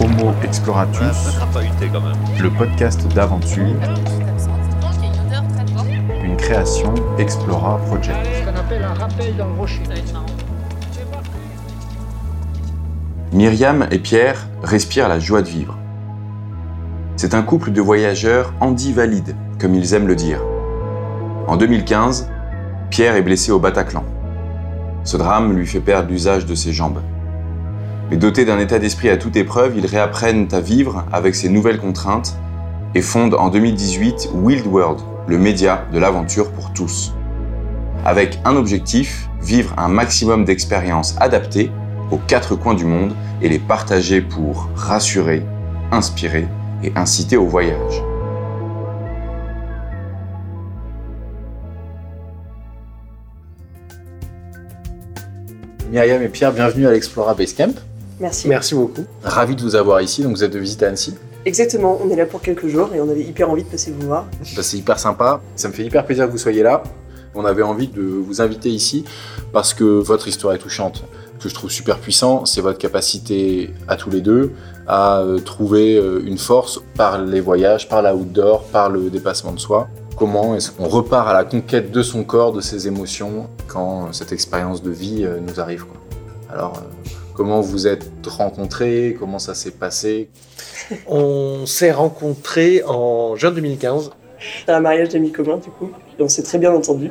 Homo Exploratus, le podcast d'aventure, une création Explora Project. Myriam et Pierre respirent la joie de vivre. C'est un couple de voyageurs handi-valides, comme ils aiment le dire. En 2015, Pierre est blessé au Bataclan. Ce drame lui fait perdre l'usage de ses jambes. Mais doté d'un état d'esprit à toute épreuve, ils réapprennent à vivre avec ces nouvelles contraintes et fondent en 2018 Wild World, le média de l'aventure pour tous. Avec un objectif, vivre un maximum d'expériences adaptées aux quatre coins du monde et les partager pour rassurer, inspirer et inciter au voyage. Myriam et Pierre, bienvenue à l'Explora Basecamp. Merci. Merci beaucoup. Ravi de vous avoir ici. Donc vous êtes de visite à Annecy. Exactement, on est là pour quelques jours et on avait hyper envie de passer vous voir. Bah, c'est hyper sympa. Ça me fait hyper plaisir que vous soyez là. On avait envie de vous inviter ici parce que votre histoire est touchante. Ce que je trouve super puissant, c'est votre capacité à tous les deux à euh, trouver euh, une force par les voyages, par la outdoor, par le dépassement de soi. Comment est-ce qu'on repart à la conquête de son corps, de ses émotions, quand cette expérience de vie euh, nous arrive quoi. Alors, comment vous êtes rencontrés Comment ça s'est passé On s'est rencontrés en juin 2015. C'était un mariage d'amis communs, du coup. Et on s'est très bien entendu.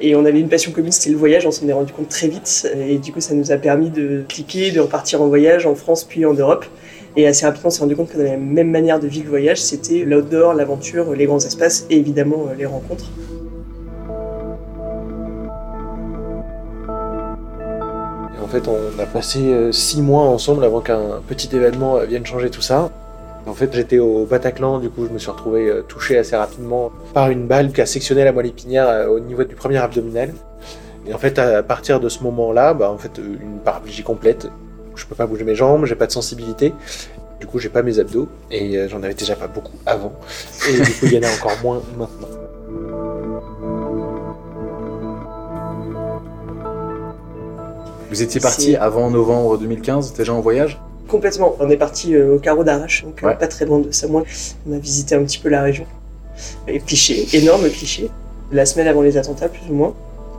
Et on avait une passion commune, c'était le voyage. On s'en est rendu compte très vite. Et du coup, ça nous a permis de cliquer, de repartir en voyage en France puis en Europe. Et assez rapidement, on s'est rendu compte qu'on avait la même manière de vivre le voyage. C'était l'outdoor, l'aventure, les grands espaces et évidemment les rencontres. Fait, on a passé euh, six mois ensemble avant qu'un petit événement euh, vienne changer tout ça. En fait, j'étais au Bataclan, du coup, je me suis retrouvé euh, touché assez rapidement par une balle qui a sectionné la moelle épinière au niveau du premier abdominal. Et en fait, à partir de ce moment-là, bah, en fait, une paraplégie complète. Je peux pas bouger mes jambes, j'ai pas de sensibilité. Du coup, j'ai pas mes abdos et j'en avais déjà pas beaucoup avant. Et du coup, il y en a encore moins maintenant. Vous étiez parti avant novembre 2015, déjà en voyage Complètement. On est parti euh, au carreau d'Arrache, donc euh, Ouais. pas très loin de Samoa. On a visité un petit peu la région. Et cliché, énorme cliché. La semaine avant les attentats, plus ou moins.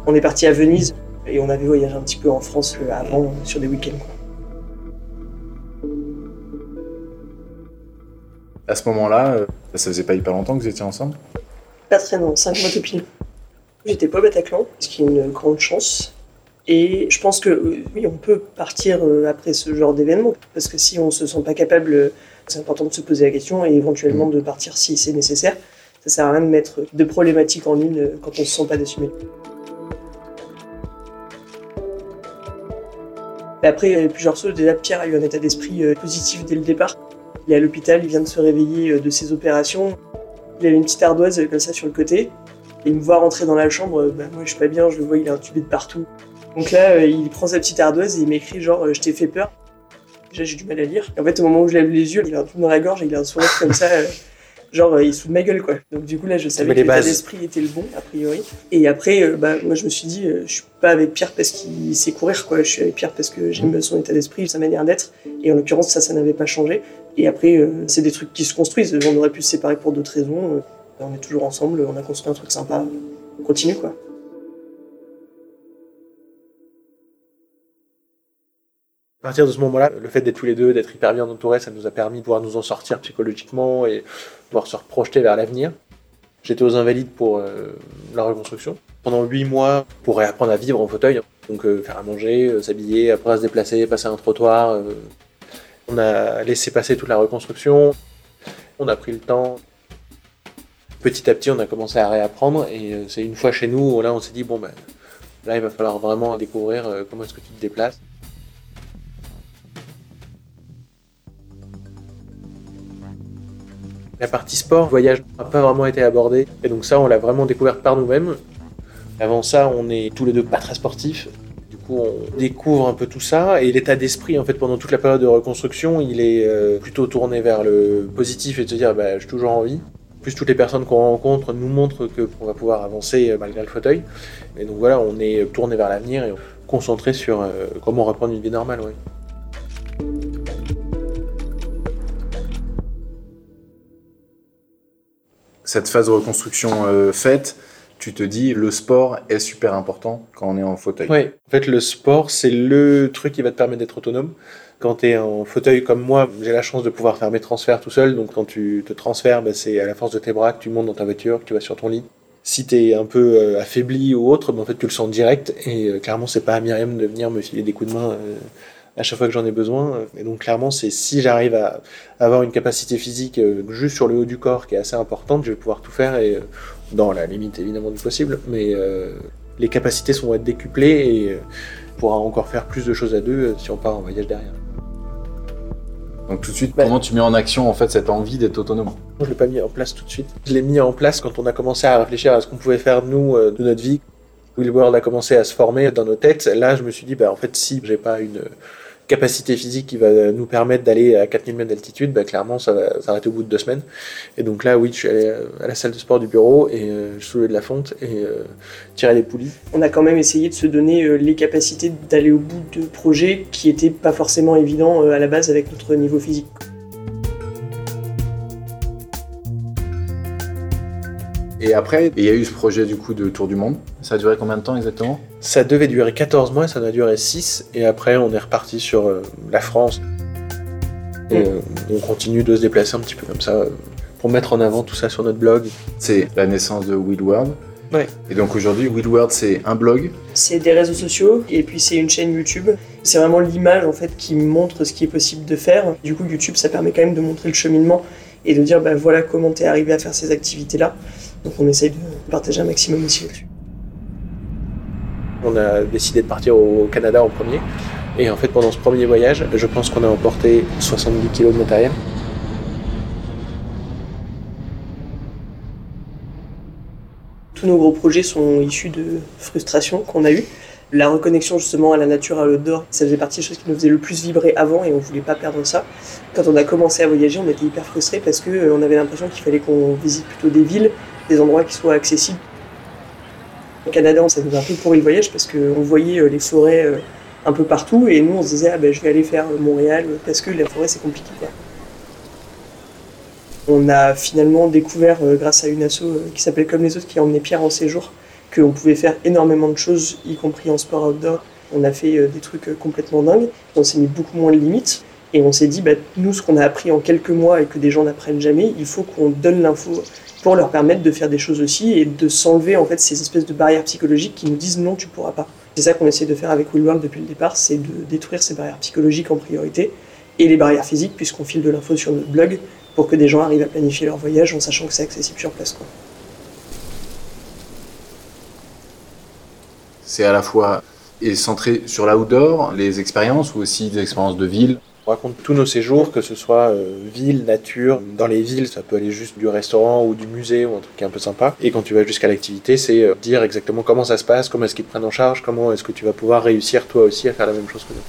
On est parti à Venise et on avait voyagé un petit peu en France euh, avant, sur des week-ends. À ce moment-là, ça faisait pas hyper longtemps que vous étiez ensemble? Pas très long, 5 mois de pile. J'étais pas au Bataclan, ce qui est une grande chance. Et je pense que oui, on peut partir euh, après ce genre d'événement, parce que si on se sent pas capable, euh, c'est important de se poser la question et éventuellement de partir si c'est nécessaire. Ça sert à rien de mettre deux problématiques en une euh, quand on se sent pas d'assumer. Mais Après, il y a plusieurs choses. Déjà, Pierre a eu un état d'esprit positif dès le départ. Il est à l'hôpital, il vient de se réveiller de ses opérations. Il avait une petite ardoise comme ça sur le côté. Et il me voit rentrer dans la chambre, bah, moi je suis pas bien, je le vois, il est intubé de partout. Donc là, euh, il prend sa petite ardoise et il m'écrit genre euh, je t'ai fait peur. Déjà j'ai du mal à lire. Et en fait au moment où je lève les yeux, il a un truc dans la gorge et il a un sourire comme ça, euh, genre il se fout de ma gueule quoi. Donc du coup là je savais que l'état d'esprit était le bon a priori. Et après, bah, moi je me suis dit je suis pas avec Pierre parce qu'il sait courir quoi, je suis avec Pierre parce que j'aime son état d'esprit, sa manière d'être. Et en l'occurrence ça, ça n'avait pas changé. Et après c'est des trucs qui se construisent. On aurait pu se séparer pour d'autres raisons. On est toujours ensemble, on a construit un truc sympa. On continue quoi. À partir de ce moment-là, le fait d'être tous les deux, d'être hyper bien entourés, ça nous a permis de pouvoir nous en sortir psychologiquement et pouvoir se projeter vers l'avenir. J'étais aux Invalides pour euh, la reconstruction. Pendant huit mois, pour réapprendre à vivre en fauteuil. Donc euh, faire à manger, euh, s'habiller, après se déplacer, passer un trottoir. On a laissé passer toute la reconstruction. On a pris le temps. Petit à petit, on a commencé à réapprendre. Et c'est une fois chez nous, là, on s'est dit, bon, ben, là, il va falloir vraiment découvrir comment est-ce que tu te déplaces. La partie sport, voyage, n'a pas vraiment été abordée. Et donc ça, on l'a vraiment découvert par nous-mêmes. Avant ça, on est tous les deux pas très sportifs. Du coup, on découvre un peu tout ça. Et l'état d'esprit, en fait, pendant toute la période de reconstruction, il est euh, plutôt tourné vers le positif et de se dire, bah, j'ai toujours envie. Plus toutes les personnes qu'on rencontre nous montrent que on va pouvoir avancer euh, malgré le fauteuil. Et donc voilà, on est tourné vers l'avenir et concentré sur euh, comment reprendre une vie normale. ouais. Cette phase de reconstruction euh, faite, tu te dis le sport est super important quand on est en fauteuil. Oui, en fait, le sport, c'est le truc qui va te permettre d'être autonome. Quand tu es en fauteuil comme moi, j'ai la chance de pouvoir faire mes transferts tout seul. Donc, quand tu te transfères, bah, c'est à la force de tes bras que tu montes dans ta voiture, que tu vas sur ton lit. Si tu es un peu euh, affaibli ou autre, bah, en fait, tu le sens direct. Et euh, clairement, c'est pas à Myriam de venir me filer des coups de main à chaque fois que j'en ai besoin. Et donc, clairement, c'est si j'arrive à avoir une capacité physique euh, juste sur le haut du corps qui est assez importante, je vais pouvoir tout faire et euh, dans la limite évidemment du possible. Mais euh, les capacités sont être décuplées et on pourra encore faire plus de choses à deux si on part en voyage derrière. Donc tout de suite, Bah- comment tu mets en action en fait cette envie d'être autonome? Je l'ai pas mis en place tout de suite. Je l'ai mis en place quand on a commencé à réfléchir à ce qu'on pouvait faire nous de notre vie. Will World a commencé à se former dans nos têtes. Là, je me suis dit, bah, en fait, si j'ai pas une capacité physique qui va nous permettre d'aller à 4000 mètres d'altitude, bah, clairement, ça va s'arrêter au bout de deux semaines. Et donc là, oui, je suis allé euh, à la salle de sport du bureau et euh, je soulevais de la fonte et euh, tirais des poulies. On a quand même essayé de se donner euh, les capacités d'aller au bout de projets qui n'étaient pas forcément évidents euh, à la base avec notre niveau physique. Et après, il y a eu ce projet du coup de tour du monde. Ça a duré combien de temps exactement? Ça devait durer 14 mois, ça en a duré 6, et après on est reparti sur euh, la France. Et Mm. euh, on continue de se déplacer un petit peu comme ça, euh, pour mettre en avant tout ça sur notre blog. C'est la naissance de Will World. Ouais. Et donc aujourd'hui, Will World, c'est un blog. C'est des réseaux sociaux et puis c'est une chaîne YouTube. C'est vraiment l'image en fait qui montre ce qui est possible de faire. Du coup, YouTube, ça permet quand même de montrer le cheminement et de dire bah voilà comment t'es arrivé à faire ces activités-là. Donc on essaye de partager un maximum aussi là-dessus. On a décidé de partir au Canada en premier. Et en fait, pendant ce premier voyage, je pense qu'on a emporté 70 kg de matériel. Tous nos gros projets sont issus de frustrations qu'on a eues. La reconnexion justement à la nature, à l'outdoor, ça faisait partie des choses qui nous faisaient le plus vibrer avant et on voulait pas perdre ça. Quand on a commencé à voyager, on était hyper frustrés parce que euh, on avait l'impression qu'il fallait qu'on visite plutôt des villes, des endroits qui soient accessibles. Au Canada, ça nous a un peu pourri le voyage parce qu'on voyait euh, les forêts euh, un peu partout et nous on se disait ah ben je vais aller faire euh, Montréal parce que la forêt c'est compliqué quoi. On a finalement découvert, grâce à une asso qui s'appelle Comme les autres, qui a emmené Pierre en séjour, qu'on pouvait faire énormément de choses, y compris en sport outdoor. On a fait des trucs complètement dingues. On s'est mis beaucoup moins de limites. Et on s'est dit, bah, nous, ce qu'on a appris en quelques mois et que des gens n'apprennent jamais, il faut qu'on donne l'info pour leur permettre de faire des choses aussi et de s'enlever en fait ces espèces de barrières psychologiques qui nous disent non, tu pourras pas. C'est ça qu'on essaie de faire avec World depuis le départ, c'est de détruire ces barrières psychologiques en priorité et les barrières physiques puisqu'on file de l'info sur notre blog pour que des gens arrivent à planifier leur voyage en sachant que c'est accessible sur place. C'est à la fois est centré sur l'outdoor, les expériences ou aussi des expériences de ville? On raconte tous nos séjours, que ce soit euh, ville, nature. Dans les villes, ça peut aller juste du restaurant ou du musée ou un truc un peu sympa. Et quand tu vas jusqu'à l'activité, c'est euh, dire exactement comment ça se passe, comment est-ce qu'ils te prennent en charge, comment est-ce que tu vas pouvoir réussir toi aussi à faire la même chose que nous.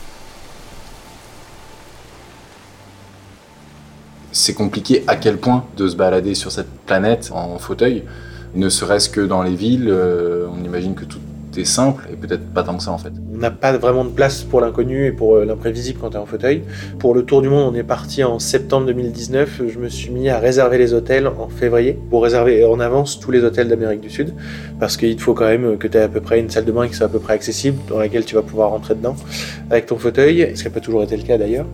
C'est compliqué à quel point de se balader sur cette planète en fauteuil, ne serait-ce que dans les villes. euh, on imagine que tout simple et peut-être pas tant que ça en fait. On n'a pas vraiment de place pour l'inconnu et pour euh, l'imprévisible quand tu es en fauteuil. Pour le tour du monde, on est parti en septembre 2019. Je me suis mis à réserver les hôtels en février pour réserver en avance tous les hôtels d'Amérique du Sud parce qu'il te faut quand même que tu aies à peu près une salle de bain qui soit à peu près accessible dans laquelle tu vas pouvoir rentrer dedans avec ton fauteuil, ce qui n'a pas toujours été le cas d'ailleurs.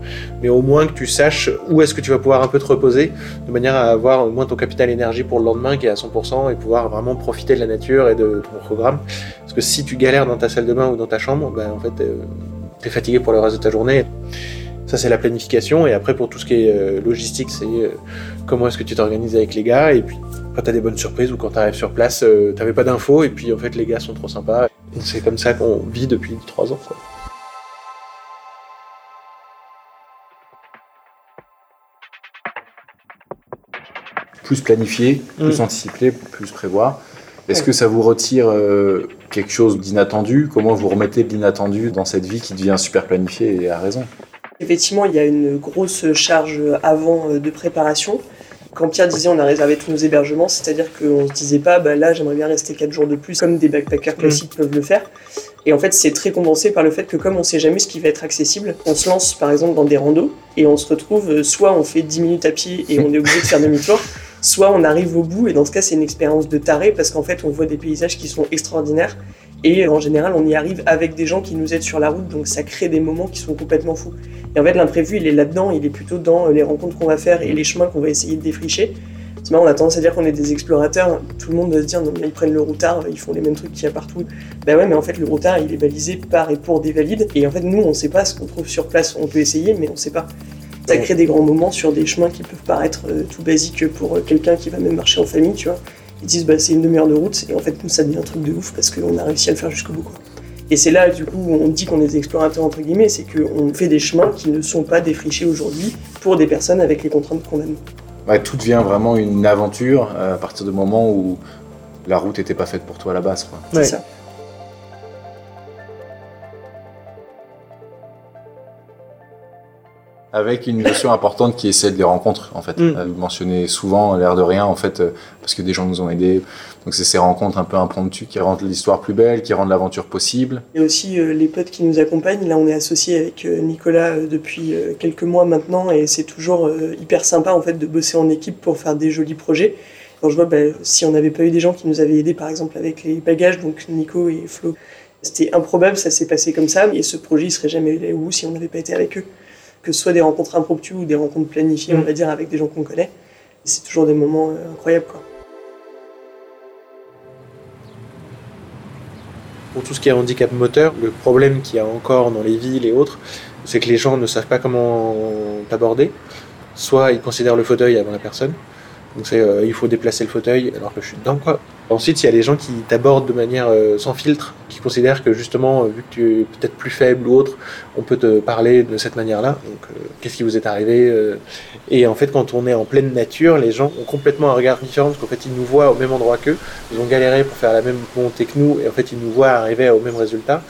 Mais au moins que tu saches où est-ce que tu vas pouvoir un peu te reposer de manière à avoir au moins ton capital énergie pour le lendemain qui est à 100% et pouvoir vraiment profiter de la nature et de ton programme. Parce que si tu galères dans ta salle de bain ou dans ta chambre, ben, en fait, euh, t'es fatigué pour le reste de ta journée. Ça, c'est la planification. Et après, pour tout ce qui est euh, logistique, c'est euh, comment est-ce que tu t'organises avec les gars. Et puis, quand t'as des bonnes surprises ou quand t'arrives sur place, euh, t'avais pas d'infos. Et puis, en fait, les gars sont trop sympas. C'est comme ça qu'on vit depuis trois ans. Quoi. Plus planifié, plus Mm. anticipé, plus prévoir. Est-ce que ça vous retire euh, quelque chose d'inattendu? Comment vous remettez de l'inattendu dans cette vie qui devient super planifiée et à raison? Effectivement, il y a une grosse charge avant euh, de préparation. Quand Pierre disait on a réservé tous nos hébergements, c'est-à-dire qu'on se disait pas bah là j'aimerais bien rester 4 jours de plus comme des backpackers classiques peuvent le faire. Et en fait c'est très condensé par le fait que comme on sait jamais ce qui va être accessible, on se lance par exemple dans des randos et on se retrouve euh, soit on fait 10 minutes à pied et on est obligé de faire demi-tour, soit on arrive au bout, et dans ce cas, c'est une expérience de taré, parce qu'en fait, on voit des paysages qui sont extraordinaires, et en général, on y arrive avec des gens qui nous aident sur la route, donc ça crée des moments qui sont complètement fous. Et en fait, l'imprévu, il est là-dedans, il est plutôt dans les rencontres qu'on va faire et les chemins qu'on va essayer de défricher. C'est on a tendance à dire qu'on est des explorateurs. Tout le monde doit se dire, non, mais ils prennent le routard, ils font les mêmes trucs qu'il y a partout. Ben ouais, mais en fait, le routard, il est balisé par et pour des valides. Et en fait, nous, on sait pas ce qu'on trouve sur place. On peut essayer, mais on sait pas. Ça crée des grands moments sur des chemins qui peuvent paraître euh, tout basiques pour euh, quelqu'un qui va même marcher en famille, tu vois. Ils disent, bah, c'est une demi-heure de route. Et en fait, nous, ça devient un truc de ouf parce qu'on a réussi à le faire jusqu'au bout, quoi. Et c'est là, du coup, où on dit qu'on est des explorateurs, entre guillemets, c'est qu'on fait des chemins qui ne sont pas défrichés aujourd'hui pour des personnes avec les contraintes qu'on a nous. Ouais, tout devient vraiment une aventure euh, à partir du moment où la route n'était pas faite pour toi à la base. Quoi. C'est ça. Avec une notion importante qui est celle des rencontres, en fait. Mm. Euh, Vous mentionnez souvent, l'air de rien, en fait, euh, parce que des gens nous ont aidés. Donc c'est ces rencontres un peu impromptues qui rendent l'histoire plus belle, qui rendent l'aventure possible. Et aussi euh, les potes qui nous accompagnent. Là, on est associé avec Nicolas depuis quelques mois maintenant et c'est toujours euh, hyper sympa en fait de bosser en équipe pour faire des jolis projets. Quand je vois, bah, si on n'avait pas eu des gens qui nous avaient aidés, par exemple avec les bagages, donc Nico et Flo, c'était improbable, ça s'est passé comme ça. Et ce projet, il serait jamais allé au bout si on n'avait pas été avec eux. Que ce soit des rencontres impromptues ou des rencontres planifiées, Mm. on va dire, avec des gens qu'on connaît. C'est toujours des moments euh, incroyables, quoi. Pour tout ce qui est handicap moteur, le problème qu'il y a encore dans les villes et autres, c'est que les gens ne savent pas comment t'aborder. Soit ils considèrent le fauteuil avant la personne, donc c'est euh, il faut déplacer le fauteuil alors que je suis dedans quoi. Ensuite, il y a les gens qui t'abordent de manière euh, sans filtre, qui considèrent que justement, euh, vu que tu es peut-être plus faible ou autre, on peut te parler de cette manière-là. Donc, euh, qu'est-ce qui vous est arrivé euh? Et en fait, quand on est en pleine nature, les gens ont complètement un regard différent parce qu'en fait, ils nous voient au même endroit qu'eux. Ils ont galéré pour faire la même montée que nous et en fait, ils nous voient arriver au même résultat.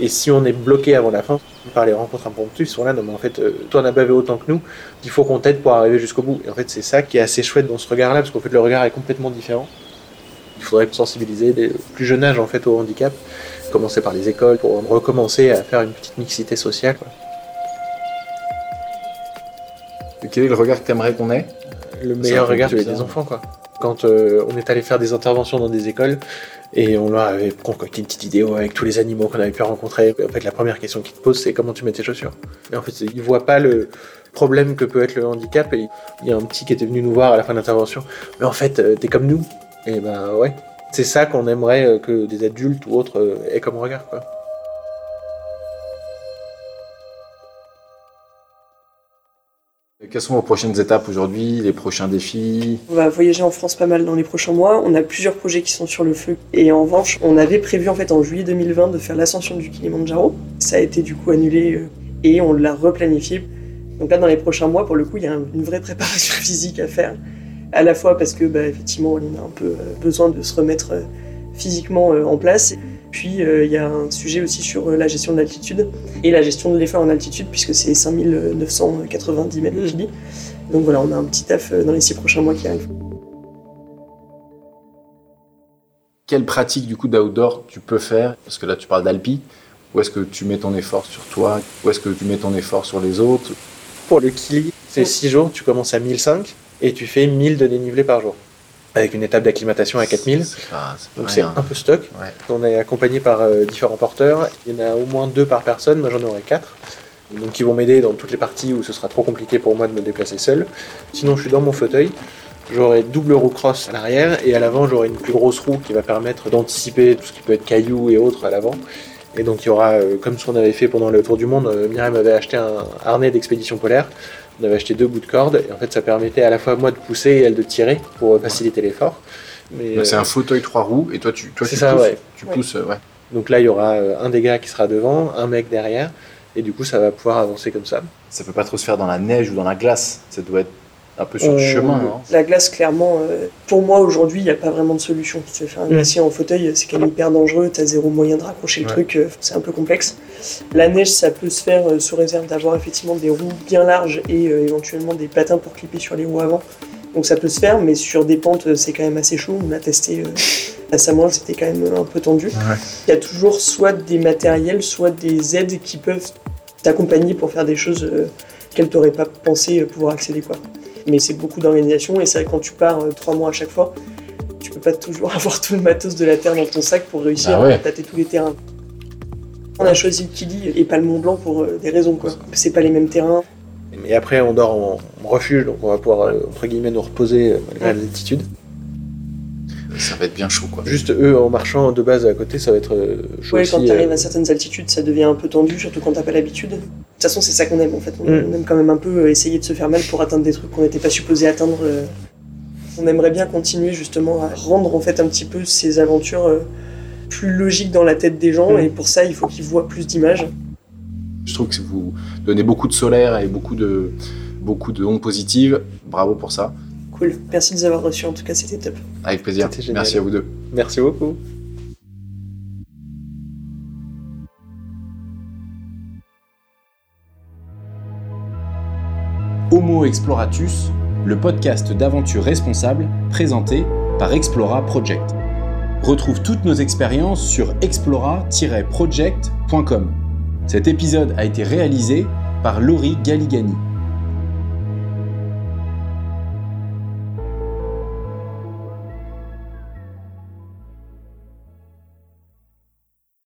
Et si on est bloqué avant la fin, par les rencontres impromptues, ils sont là, non mais en fait, euh, toi on a bavé autant que nous, il faut qu'on t'aide pour arriver jusqu'au bout. Et en fait, c'est ça qui est assez chouette dans ce regard-là, parce qu'en fait, le regard est complètement différent. Il faudrait sensibiliser dès le plus jeune âge en fait au handicap, commencer par les écoles pour recommencer à faire une petite mixité sociale. quoi. Et quel est le regard que tu aimerais qu'on ait? Le meilleur regard, c'est bizarre. des enfants quoi. Quand euh, on est allé faire des interventions dans des écoles et on leur avait concocté une petite vidéo avec tous les animaux qu'on avait pu rencontrer, en fait la première question qu'ils te posent c'est comment tu mets tes chaussures. Et en fait ils voient pas le problème que peut être le handicap et il y a un petit qui était venu nous voir à la fin de l'intervention. Mais en fait euh, t'es comme nous. Et ben ouais. C'est ça qu'on aimerait euh, que des adultes ou autres euh, aient comme regard quoi. Quelles sont vos prochaines étapes aujourd'hui, les prochains défis On va voyager en France pas mal dans les prochains mois. On a plusieurs projets qui sont sur le feu. Et en revanche, on avait prévu en fait en juillet 2020 de faire l'ascension du Kilimanjaro. Ça a été du coup annulé euh, et on l'a replanifié. Donc là, dans les prochains mois, pour le coup, il y a un- une vraie préparation physique à faire. À la fois parce que, bah, effectivement, on a un peu euh, besoin de se remettre euh, physiquement euh, en place. Puis euh, il y a un sujet aussi sur euh, la gestion de l'altitude et la gestion de l'effort en altitude, puisque c'est 5990 mètres de Mm. Kili. Donc voilà, on a un petit taf euh, dans les six prochains mois qui arrivent. Quelle pratique du coup d'outdoor tu peux faire? Parce que là tu parles d'alpi. Où est-ce que tu mets ton effort sur toi? Où est-ce que tu mets ton effort sur les autres? Pour le Kili, c'est 6 jours, tu commences à 1005 et tu fais 1000 de dénivelé par jour. Avec une étape d'acclimatation à 4000. C'est pas- c'est pas Donc c'est un peu stock. Ouais. On est accompagné par euh, différents porteurs. Il y en a au moins deux par personne. Moi j'en aurai quatre. Donc qui vont m'aider dans toutes les parties où ce sera trop compliqué pour moi de me déplacer seul. Sinon je suis dans mon fauteuil. J'aurai double roue cross à l'arrière et à l'avant j'aurai une plus grosse roue qui va permettre d'anticiper tout ce qui peut être cailloux et autres à l'avant. Et donc il y aura, euh, comme ce qu'on avait fait pendant le tour du monde, euh, Myriam avait acheté un harnais d'expédition polaire. On avait acheté deux bouts de corde et en fait ça permettait à la fois moi de pousser et elle de tirer pour euh, faciliter l'effort. Mais, C'est euh, un fauteuil trois roues et toi tu, toi, C'est tu ça, pousses. ouais. Tu Ouais. pousses, euh, ouais. Donc là, il y aura euh, un des gars qui sera devant, un mec derrière, et du coup, ça va pouvoir avancer comme ça. Ça peut pas trop se faire dans la neige ou dans la glace. Ça doit être un peu sur le Euh, chemin. La glace, clairement, euh, pour moi aujourd'hui, il n'y a pas vraiment de solution. Si tu veux faire un Mm. glacier en fauteuil, c'est quand même hyper dangereux, tu as zéro moyen de raccrocher le Ouais. truc, euh, c'est un peu complexe. La neige, ça peut se faire euh, sous réserve d'avoir effectivement des roues bien larges et euh, éventuellement des patins pour clipper sur les roues avant. Donc ça peut se faire, mais sur des pentes, c'est quand même assez chaud. On a testé euh, à Samoël, c'était quand même un peu tendu. Ouais. Il y a toujours soit des matériels, soit des aides qui peuvent t'accompagner pour faire des choses euh, qu'elles t'auraient pas pensé pouvoir accéder. Quoi. Mais c'est beaucoup d'organisation et c'est vrai que quand tu pars euh, trois mois à chaque fois, tu peux pas toujours avoir tout le matos de la Terre dans ton sac pour réussir Bah ouais. à tâter tous les terrains. On a choisi le Kili et pas le Mont Blanc pour euh, des raisons quoi. C'est pas les mêmes terrains. Mais après, on dort en, refuge, donc on va pouvoir, euh, entre guillemets, nous reposer malgré Ouais. l'altitude. Ça va être bien chaud, quoi. Juste eux, en marchant de base à côté, ça va être euh, chaud Ouais, aussi. quand tu arrives euh, à certaines altitudes, ça devient un peu tendu, surtout quand t'as pas l'habitude. De toute façon, c'est ça qu'on aime en fait. On, Mm. on aime quand même un peu euh, essayer de se faire mal pour atteindre des trucs qu'on n'était pas supposé atteindre. On aimerait bien continuer justement à rendre en fait un petit peu ces aventures plus logiques dans la tête des gens, Mm. et pour ça, il faut qu'ils voient plus d'images. Je trouve que vous donnez beaucoup de solaire et beaucoup de, beaucoup de ondes positives. Bravo pour ça. Cool. Merci de nous avoir reçus. En tout cas, c'était top. Avec plaisir. Merci à vous deux. Merci beaucoup. Homo Exploratus, le podcast d'aventure responsable présenté par Explora Project. Retrouve toutes nos expériences sur explora-project.com. Cet épisode a été réalisé par Laurie Galigani.